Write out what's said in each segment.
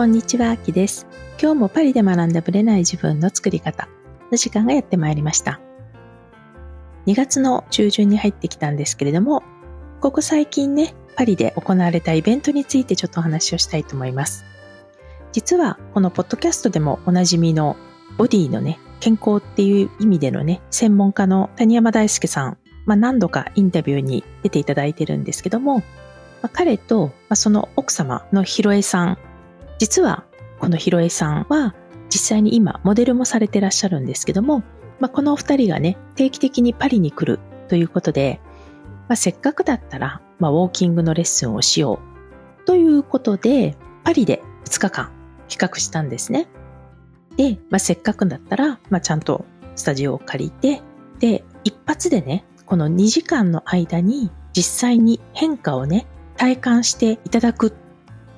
こんにちは、あきです。今日もパリで学んだブレない自分の作り方の時間がやってまいりました。2月の中旬に入ってきたんですけれども、ここ最近ね、パリで行われたイベントについてちょっとお話をしたいと思います。実は、このポッドキャストでもおなじみのボディのね、健康っていう意味でのね、専門家の谷山大輔さん、まあ、何度かインタビューに出ていただいてるんですけども、まあ、彼と、まあ、その奥様のひろえさん、実はこのひろえさんは実際に今モデルもされてらっしゃるんですけども、まあ、このお二人がね、定期的にパリに来るということで、まあ、せっかくだったら、まあ、ウォーキングのレッスンをしようということで、パリで2日間企画したんですね。で、まあ、せっかくだったら、まあ、ちゃんとスタジオを借りて、で、一発でね、この2時間の間に実際に変化をね、体感していただく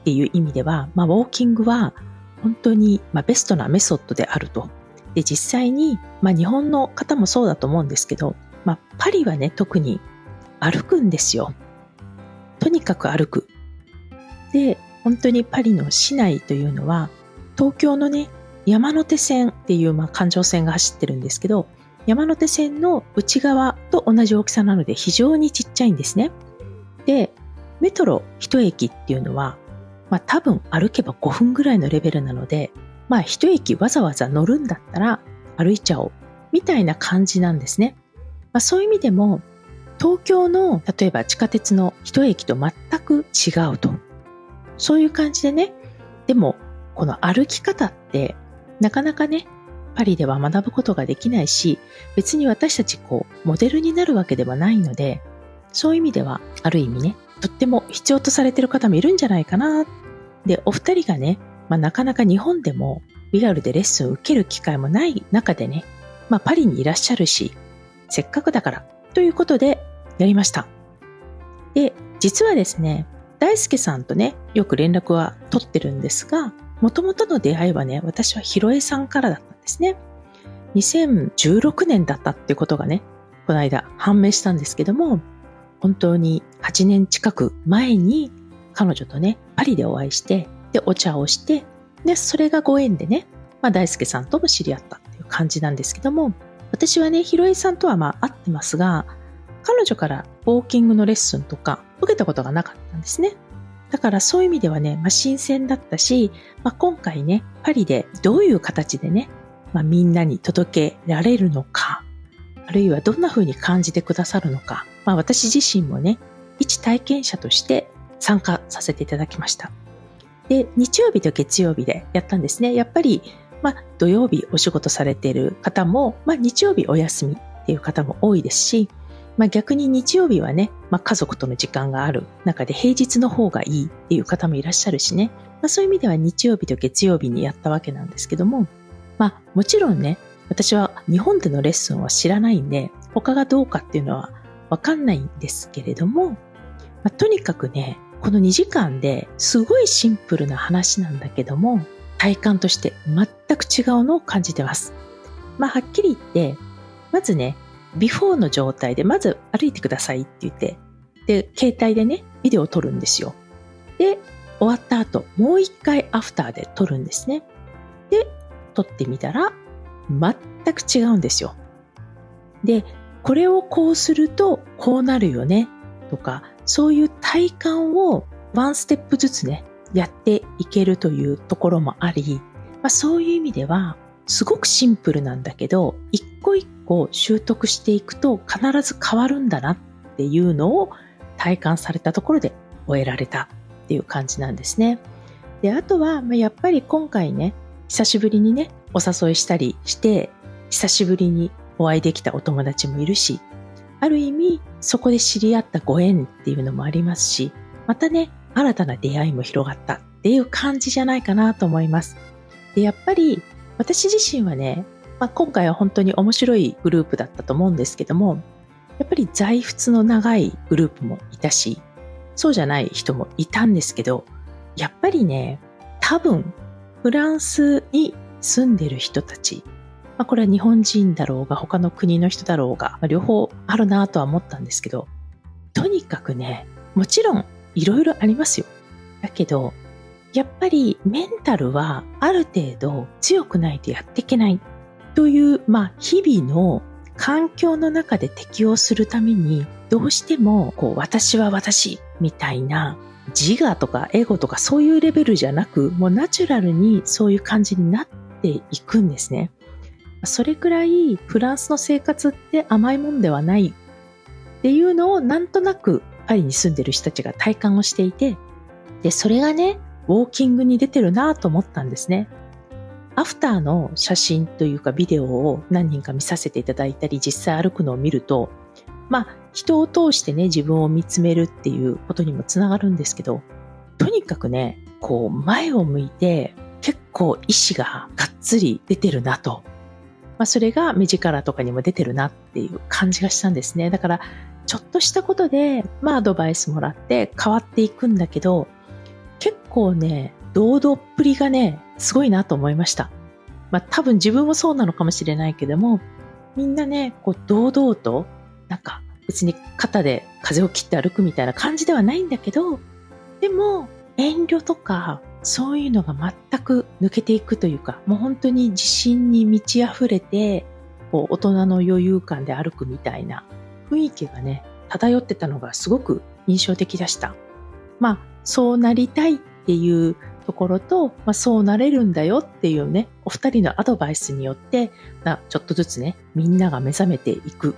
っていう意味では、まあ、ウォーキングは本当に、まあ、ベストなメソッドであると。で、実際に、まあ、日本の方もそうだと思うんですけど、まあ、パリはね、特に歩くんですよ。とにかく歩く。で、本当にパリの市内というのは、東京のね、山手線っていう、まあ、環状線が走ってるんですけど、山手線の内側と同じ大きさなので非常にちっちゃいんですね。で、メトロ一駅っていうのはまあ多分歩けば5分ぐらいのレベルなので、まあ一駅わざわざ乗るんだったら歩いちゃおうみたいな感じなんですね。まあそういう意味でも東京の例えば地下鉄の一駅と全く違うと。そういう感じでね、でもこの歩き方ってなかなかね、パリでは学ぶことができないし、別に私たちこう、モデルになるわけではないので、そういう意味では、ある意味ね、とっても必要とされてる方もいるんじゃないかな。で、お二人がね、まあ、なかなか日本でもリアルでレッスンを受ける機会もない中でね、まあ、パリにいらっしゃるし、せっかくだからということでやりました。で、実はですね、大輔さんとね、よく連絡は取ってるんですが、もともとの出会いはね、私はひろえさんからだったんですね。2016年だったってことがね、この間判明したんですけども、本当に8年近く前に彼女とね、パリでお会いして、で、お茶をして、で、それがご縁でね、まあ、大輔さんとも知り合ったっていう感じなんですけども、私はね、ひろえさんとはまあ会ってますが、彼女からウォーキングのレッスンとか受けたことがなかったんですね。だからそういう意味ではね、まあ、新鮮だったし、まあ、今回ね、パリでどういう形でね、まあ、みんなに届けられるのか、あるいはどんな風に感じてくださるのか、まあ、私自身もね、一体験者として参加させていただきました。で、日曜日と月曜日でやったんですね。やっぱり、まあ、土曜日お仕事されている方も、まあ、日曜日お休みっていう方も多いですし、まあ、逆に日曜日はね、まあ、家族との時間がある中で平日の方がいいっていう方もいらっしゃるしね、まあ、そういう意味では日曜日と月曜日にやったわけなんですけども、まあ、もちろんね、私は日本でのレッスンは知らないんで、他がどうかっていうのはわかんないんですけれども、まあ、とにかくね、この2時間ですごいシンプルな話なんだけども、体感として全く違うのを感じてます。まあ、はっきり言って、まずね、ビフォーの状態でまず歩いてくださいって言って、で、携帯でね、ビデオを撮るんですよ。で、終わった後、もう一回アフターで撮るんですね。で、撮ってみたら、全く違うんですよ。で、これをこうするとこうなるよねとか、そういう体感をワンステップずつね、やっていけるというところもあり、まあ、そういう意味では、すごくシンプルなんだけど、一個一個習得していくと必ず変わるんだなっていうのを体感されたところで終えられたっていう感じなんですね。で、あとは、まあ、やっぱり今回ね、久しぶりにね、お誘いしたりして、久しぶりにお会いできたお友達もいるし、ある意味、そこで知り合ったご縁っていうのもありますし、またね、新たな出会いも広がったっていう感じじゃないかなと思います。で、やっぱり、私自身はね、まあ、今回は本当に面白いグループだったと思うんですけども、やっぱり在仏の長いグループもいたし、そうじゃない人もいたんですけど、やっぱりね、多分、フランスに住んでる人たちまあ、これは日本人だろうが、他の国の人だろうが、まあ、両方あるなとは思ったんですけど、とにかくね、もちろんいろいろありますよ。だけど、やっぱりメンタルはある程度強くないとやっていけないという、まあ、日々の環境の中で適応するためにどうしてもこう私は私みたいな自我とかエゴとかそういうレベルじゃなくもうナチュラルにそういう感じになっていくんですね。それくらいフランスの生活って甘いもんではないっていうのをなんとなくパリに住んでる人たちが体感をしていてでそれがねウォーキングに出てるなと思ったんですね。アフターの写真というかビデオを何人か見させていただいたり実際歩くのを見るとまあ人を通してね自分を見つめるっていうことにもつながるんですけどとにかくねこう前を向いて結構意志ががっつり出てるなとまあ、それが目力とかにも出てるなっていう感じがしたんですね。だから、ちょっとしたことで、まあアドバイスもらって変わっていくんだけど、結構ね、堂々っぷりがね、すごいなと思いました。まあ多分自分もそうなのかもしれないけども、みんなね、こう堂々と、なんか別に肩で風を切って歩くみたいな感じではないんだけど、でも遠慮とかそういうのが全く抜けていくというか、もう本当に自信に満ち溢れて、こう大人の余裕感で歩くみたいな雰囲気がね、漂ってたのがすごく印象的でした。まあ、そうなりたいっていうところと、まあ、そうなれるんだよっていうね、お二人のアドバイスによって、ちょっとずつね、みんなが目覚めていく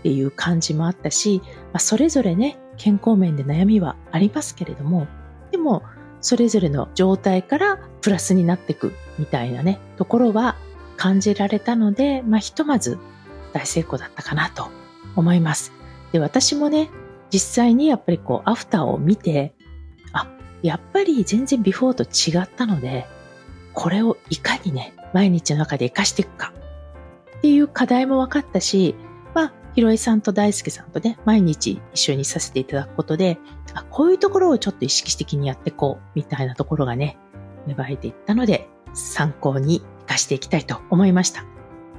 っていう感じもあったし、まあ、それぞれね、健康面で悩みはありますけれども、でも、それぞれの状態からプラスになっていくみたいなね、ところは感じられたので、まあ、ひとまず大成功だったかなと思います。で、私もね、実際にやっぱりこう、アフターを見て、あ、やっぱり全然ビフォーと違ったので、これをいかにね、毎日の中で活かしていくかっていう課題も分かったし、ひろえさんと大輔さんとね、毎日一緒にさせていただくことで、あ、こういうところをちょっと意識的にやっていこう、みたいなところがね、芽生えていったので、参考に活かしていきたいと思いました。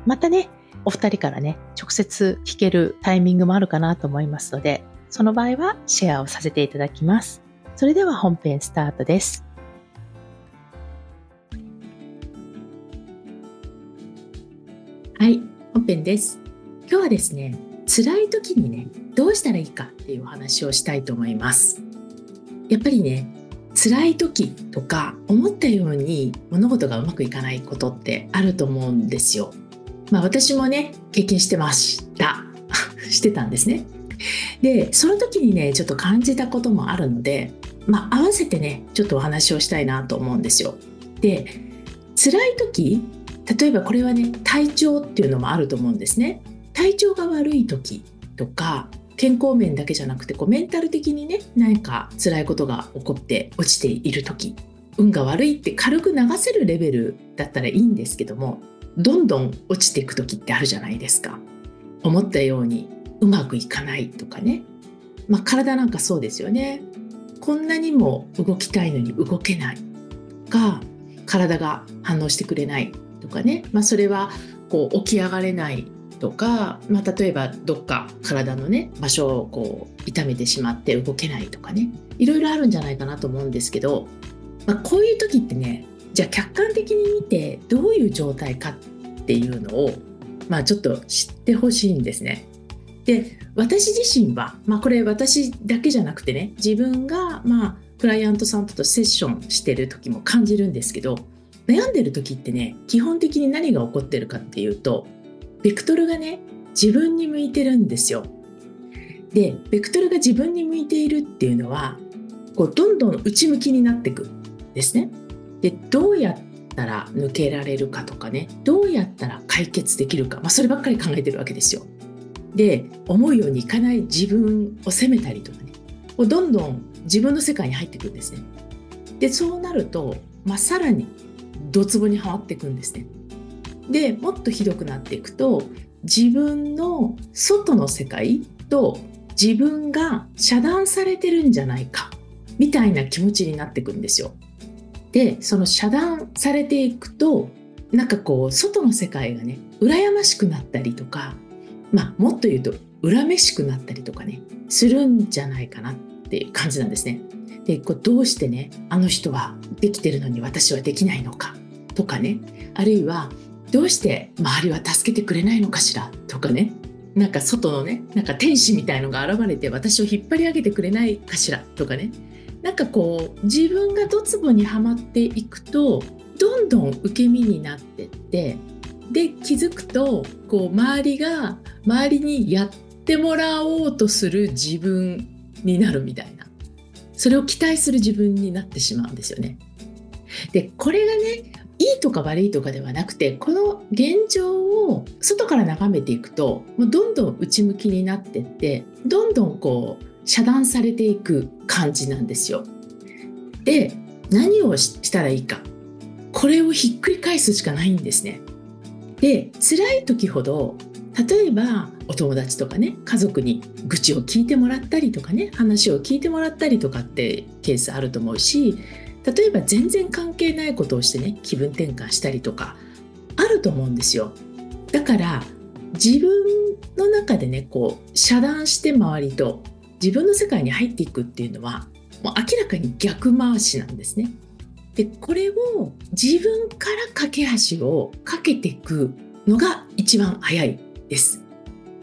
またね、お二人からね、直接聞けるタイミングもあるかなと思いますので、その場合はシェアをさせていただきます。それでは本編スタートです。はい、本編です。今日はですね、辛い時にね、どうしたらいいかっていうお話をしたいと思います。やっぱりね、辛い時とか思ったように物事がうまくいかないことってあると思うんですよ。まあ私もね、経験してました。してたんですね。で、その時にね、ちょっと感じたこともあるので、まあ合わせてね、ちょっとお話をしたいなと思うんですよ。で、辛い時、例えばこれはね、体調っていうのもあると思うんですね。体調が悪い時とか健康面だけじゃなくてこうメンタル的にね何か辛いことが起こって落ちている時運が悪いって軽く流せるレベルだったらいいんですけどもどんどん落ちていく時ってあるじゃないですか。思ったようにうまくいかないとかね。まあ体なんかそうですよね。こんなにも動きたいのに動けない。か体が反応してくれないとかね、まあ、それはこう起き上がれないとか、まあ、例えばどっか体のね場所をこう痛めてしまって動けないとかねいろいろあるんじゃないかなと思うんですけど、まあ、こういう時ってねじゃあ客観的に見てどういう状態かっていうのを、まあ、ちょっと知ってほしいんですね。で私自身は、まあ、これ私だけじゃなくてね自分がまあクライアントさんとセッションしてる時も感じるんですけど悩んでる時ってね基本的に何が起こってるかっていうとベクトルがね自分に向いてるんですよ。でベクトルが自分に向いているっていうのはこうどんどん内向きになっていくんですね。でどうやったら抜けられるかとかねどうやったら解決できるか、まあ、そればっかり考えてるわけですよ。で思うようにいかない自分を責めたりとかねこうどんどん自分の世界に入っていくんですね。でそうなると、まあ、さらにドツボにはまっていくんですね。でもっとひどくなっていくと自分の外の世界と自分が遮断されてるんじゃないかみたいな気持ちになっていくんですよ。でその遮断されていくとなんかこう外の世界がね羨ましくなったりとかまあもっと言うと恨めしくなったりとかねするんじゃないかなっていう感じなんですね。でこうどうしてねあの人はできてるのに私はできないのかとかねあるいはどうして周りは助けてくれないのかしらとかね。なんか外のねなんか天使みたいのが現れて私を引っ張り上げてくれないかしらとかね。なんかこう自分がドツボにはまっていくとどんどん受け身になってってで気づくとこう周りが周りにやってもらおうとする自分になるみたいな。それを期待する自分になってしまうんですよね。でこれがねいいとか悪いとかではなくてこの現状を外から眺めていくともうどんどん内向きになってってどんどんこう遮断されていく感じなんですよ。で何をしたらいいかこれをひっくり返すしかないんですね。で辛い時ほど例えばお友達とかね家族に愚痴を聞いてもらったりとかね話を聞いてもらったりとかってケースあると思うし例えば全然関係ないことをしてね気分転換したりとかあると思うんですよ。だから自分の中でねこう遮断して周りと自分の世界に入っていくっていうのはもう明らかに逆回しなんですね。でこれを自分から架け橋をかけていくのが一番早いです。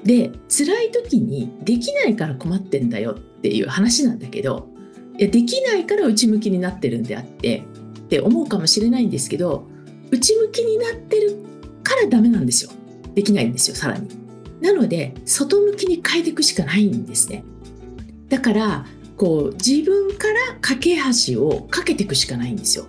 で辛い時にできないから困ってんだよっていう話なんだけどいやできないから内向きになってるんであってって思うかもしれないんですけど内向きになってるからダメなんですよ。できないんですよさらに。なので外向きに変えていくしかないんですね。だからこう自分から架け橋をかけていくしかないんですよ。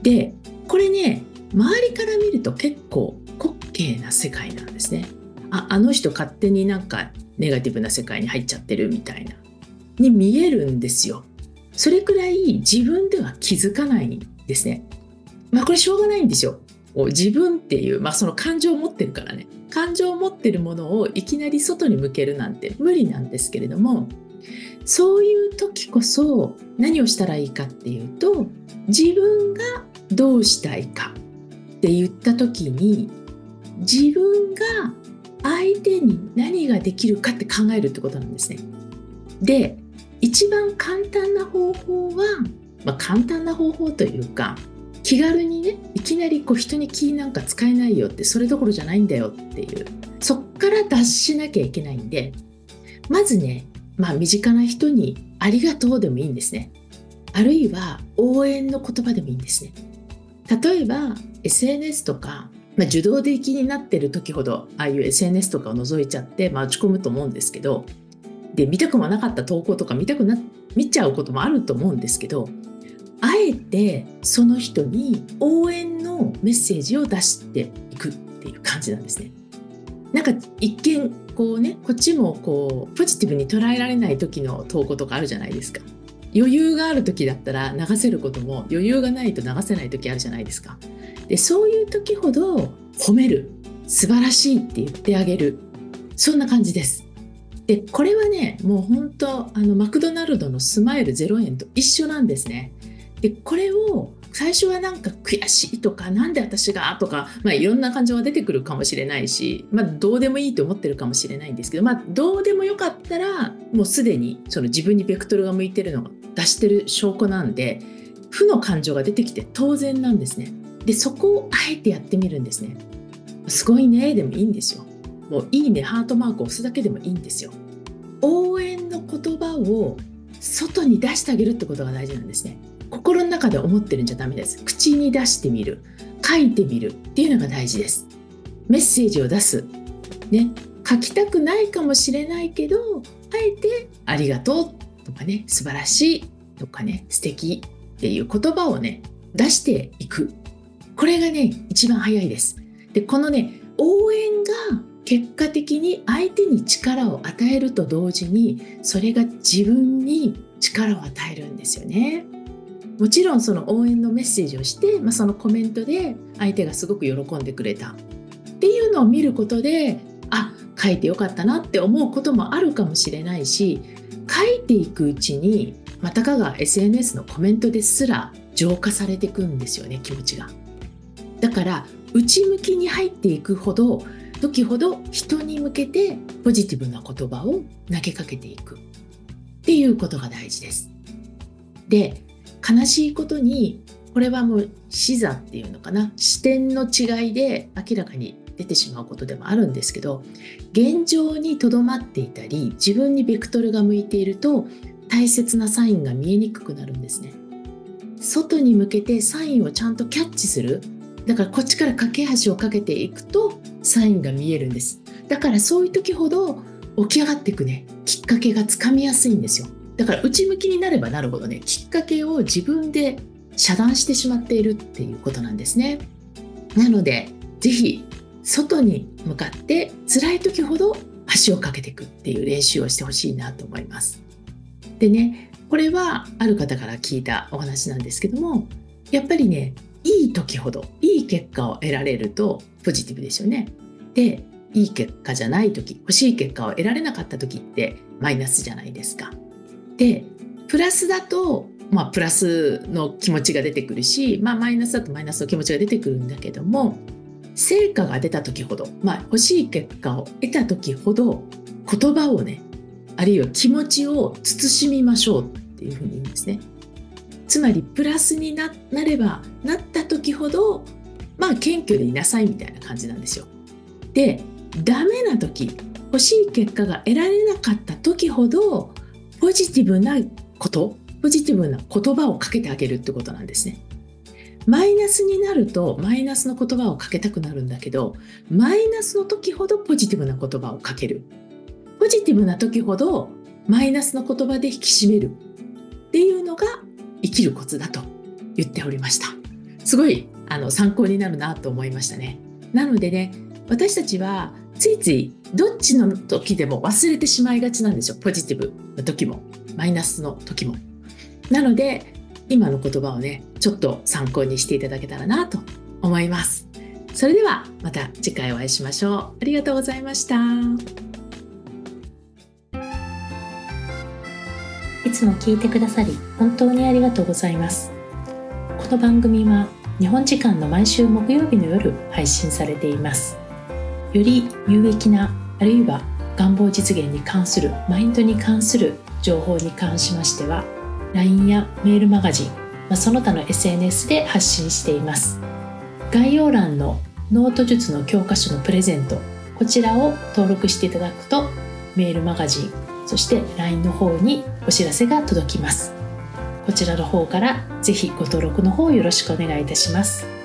でこれね周りから見ると結構滑稽な世界なんですね。ああの人勝手になんかネガティブな世界に入っちゃってるみたいな。に見えるんですよ。それくらい自分では気づかないんですね。まあこれしょうがないんですよ。自分っていう、まあ、その感情を持ってるからね感情を持ってるものをいきなり外に向けるなんて無理なんですけれどもそういう時こそ何をしたらいいかっていうと自分がどうしたいかって言った時に自分が相手に何ができるかって考えるってことなんですね。で一番簡単な方法は、まあ、簡単な方法というか気軽にねいきなりこう人に気なんか使えないよってそれどころじゃないんだよっていう。そっから脱しなきゃいけないんでまずね、まあ、身近な人に「ありがとう」でもいいんですね。あるいは応援の言葉でもいいんですね。例えば SNS とか、まあ、受動的になってる時ほどああいう SNS とかを覗いちゃって、まあ、落ち込むと思うんですけどで見たくもなかった投稿とか見たくな見ちゃうこともあると思うんですけどあえてその人に応援のメッセージを出していくっていう感じなんですね。なんか一見こうねこっちもこうポジティブに捉えられない時の投稿とかあるじゃないですか。余裕がある時だったら流せることも余裕がないと流せない時あるじゃないですか。でそういう時ほど褒める素晴らしいって言ってあげるそんな感じです。でこれはねもう本当あのマクドナルドのスマイル0円と一緒なんですね。でこれを最初はなんか悔しいとか何で私がとか、まあ、いろんな感情が出てくるかもしれないし、まあ、どうでもいいと思ってるかもしれないんですけど、まあ、どうでもよかったらもうすでにその自分にベクトルが向いてるのが出してる証拠なんで負の感情が出てきて当然なんですね。でそこをあえてやってみるんですね。すごいねでもいいんですよ。もういいねハートマークを押すだけでもいいんですよ。応援の言葉を外に出してあげるってことが大事なんですね。心の中で思ってるんじゃダメです。口に出してみる。書いてみるっていうのが大事です。メッセージを出す。ね。書きたくないかもしれないけどあえてありがとうとかね素晴らしいとかね素敵っていう言葉をね出していく。これがね一番早いです。でこのね応援が結果的に相手に力を与えると同時にそれが自分に力を与えるんですよね。もちろんその応援のメッセージをして、まあ、そのコメントで相手がすごく喜んでくれたっていうのを見ることであ書いてよかったなって思うこともあるかもしれないし書いていくうちにまたかが SNS のコメントですら浄化されていくんですよね気持ちが。だから内向きに入っていくほど時ほど人に向けてポジティブな言葉を投げかけていくっていうことが大事です。で悲しいことにこれはもう視座っていうのかな視点の違いで明らかに出てしまうことでもあるんですけど現状にとどまっていたり自分にベクトルが向いていると大切なサインが見えにくくなるんですね外に向けてサインをちゃんとキャッチするだからこっちから架け橋をかけていくとサインが見えるんです。だからそういう時ほど起き上がっていくね。きっかけがつかみやすいんですよ。だから内向きになればなるほどねきっかけを自分で遮断してしまっているっていうことなんですね。なので是非外に向かって辛い時ほど足をかけていくっていう練習をしてほしいなと思います。でねこれはある方から聞いたお話なんですけどもやっぱりねいい時ほどいい結果を得られるとポジティブですよねでいい結果じゃない時欲しい結果を得られなかった時ってマイナスじゃないですかでプラスだとまあプラスの気持ちが出てくるし、まあ、マイナスだとマイナスの気持ちが出てくるんだけども成果が出た時ほど、まあ、欲しい結果を得た時ほど言葉をねあるいは気持ちを慎みましょうっていうふうに言うんですね。つまりプラスになればなった時ほどまあ謙虚でいなさいみたいな感じなんですよ。でダメな時欲しい結果が得られなかった時ほどポジティブなことポジティブな言葉をかけてあげるってことなんですね。マイナスになるとマイナスの言葉をかけたくなるんだけどマイナスの時ほどポジティブな言葉をかけるポジティブな時ほどマイナスの言葉で引き締めるっていうのが生きるコツだと言っておりました。すごいあの参考になるなと思いましたね。なのでね私たちはついついどっちの時でも忘れてしまいがちなんですよ。ポジティブの時もマイナスの時も。なので今の言葉をねちょっと参考にしていただけたらなと思います。それではまた次回お会いしましょう。ありがとうございました。いつも聞いてくださり本当にありがとうございます。この番組は日本時間の毎週木曜日の夜配信されています。より有益なあるいは願望実現に関するマインドに関する情報に関しましては LINE やメールマガジン、まあ、その他の SNS で発信しています。概要欄のノート術の教科書のプレゼントこちらを登録していただくとメールマガジンそして LINE の方にお知らせが届きます。こちらの方からぜひご登録の方よろしくお願いいたします。